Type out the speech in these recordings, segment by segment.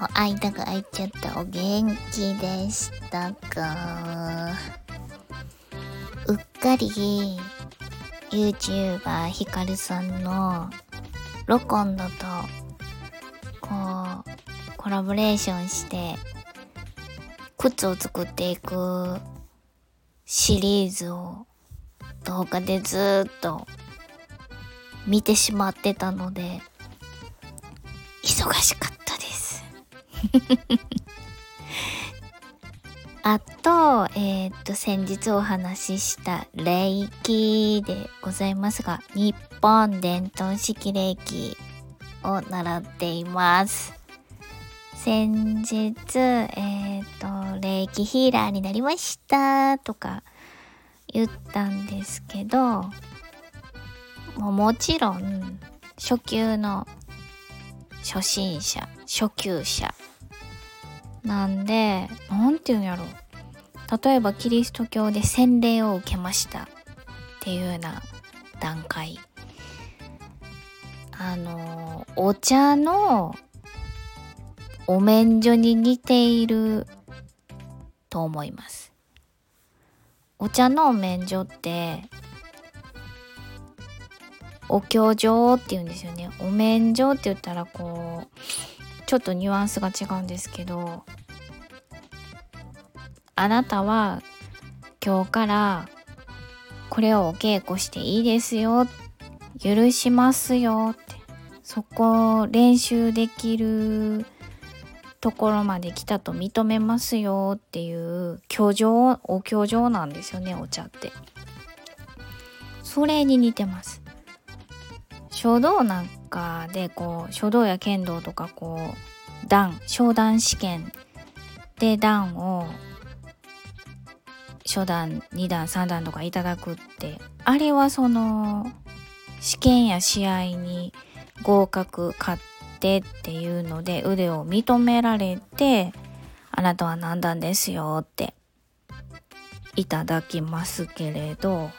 と間が空いちゃったお元気でしたかうっかり YouTuber ヒカルさんのロコンドとこうコラボレーションして靴を作っていくシリーズを動画でずっと見てしまってたので忙しかった あと、えー、っと、先日お話しした霊気でございますが、日本伝統式霊気を習っています。先日、えー、っと、霊気ヒーラーになりましたとか言ったんですけど、ももちろん初級の初心者、初級者なんで、なんていうんやろ例えばキリスト教で洗礼を受けましたっていうような段階。あの、お茶のお免所に似ていると思います。お茶のお免所って、お経状って言うんですよね。お免所って言ったらこう、ちょっとニュアンスが違うんですけどあなたは今日からこれをお稽古していいですよ許しますよってそこ練習できるところまで来たと認めますよっていう居城お居城なんですよねお茶って。それに似てます。書道なんかでこう書道や剣道とかこう段商談試験で段を初段2段3段とかいただくってあれはその試験や試合に合格勝ってっていうので腕を認められてあなたは何段ですよっていただきますけれど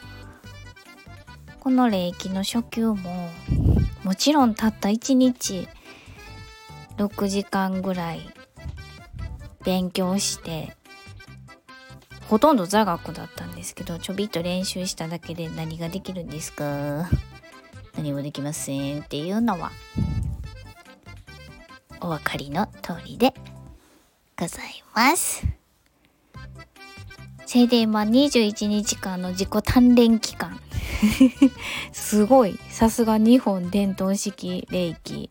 この霊気の初級ももちろんたった1日6時間ぐらい勉強してほとんど座学だったんですけどちょびっと練習しただけで何ができるんですか？何もできませんっていうのはお分かりの通りでございます。それで今21日間の自己鍛錬期間。すごい。さすが日本伝統式霊気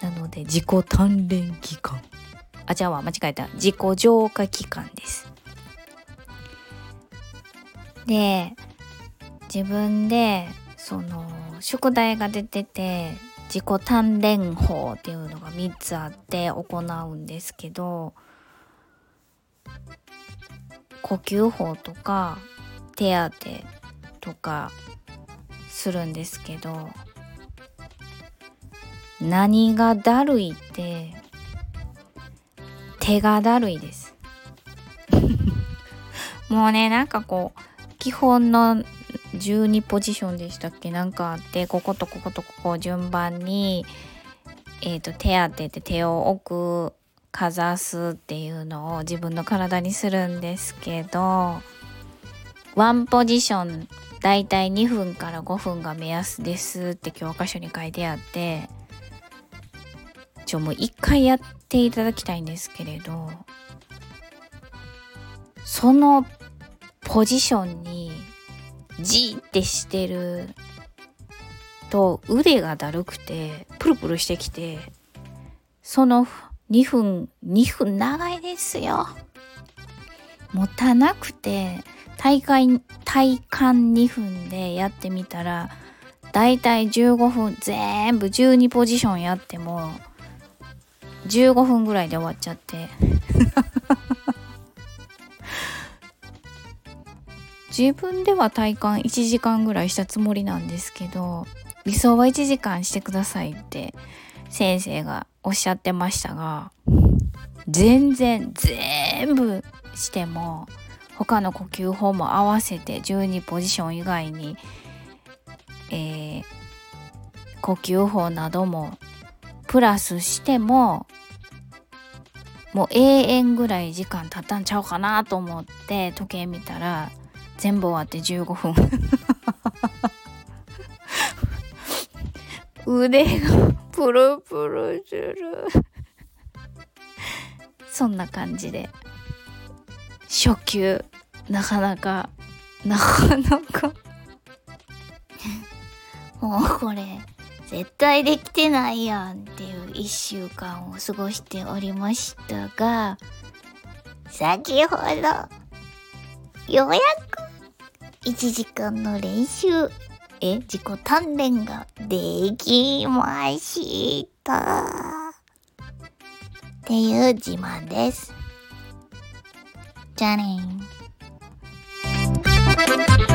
なので自己鍛錬期間。あじゃあ間違えた。自己浄化期間です。で自分でその宿題が出てて自己鍛錬法っていうのが3つあって行うんですけど呼吸法とか手当てとかするんですけど何がだるいって手がだるいです。もうねなんかこう基本の12ポジションでしたっけ？なんかあってこことこことここ順番にえっ、ー、と手当てて手を置くかざすっていうのを自分の体にするんですけどワンポジションだいたい2分から5分が目安ですって教科書に書いてあってちょもう一回やっていただきたいんですけれどそのポジションにじってしてると腕がだるくてプルプルしてきてその2分2分長いですよ。持たなくて大会体感2分でやってみたらだいたい15分全部12ポジションやっても15分ぐらいで終わっちゃって。自分では体感1時間ぐらいしたつもりなんですけど理想は1時間してくださいって先生がおっしゃってましたが全然全部しても他の呼吸法も合わせて12ポジション以外に、えー、呼吸法などもプラスしてももう永遠ぐらい時間経ったんちゃうかなと思って時計見たら全部終わって15分。腕がプルプルする。そんな感じで初級なかなかなかなか。もうこれ絶対できてないやんっていう一週間を過ごしておりましたが先ほどようやく1時間の練習え自己鍛錬ができました。っていう自慢です。じゃあねー。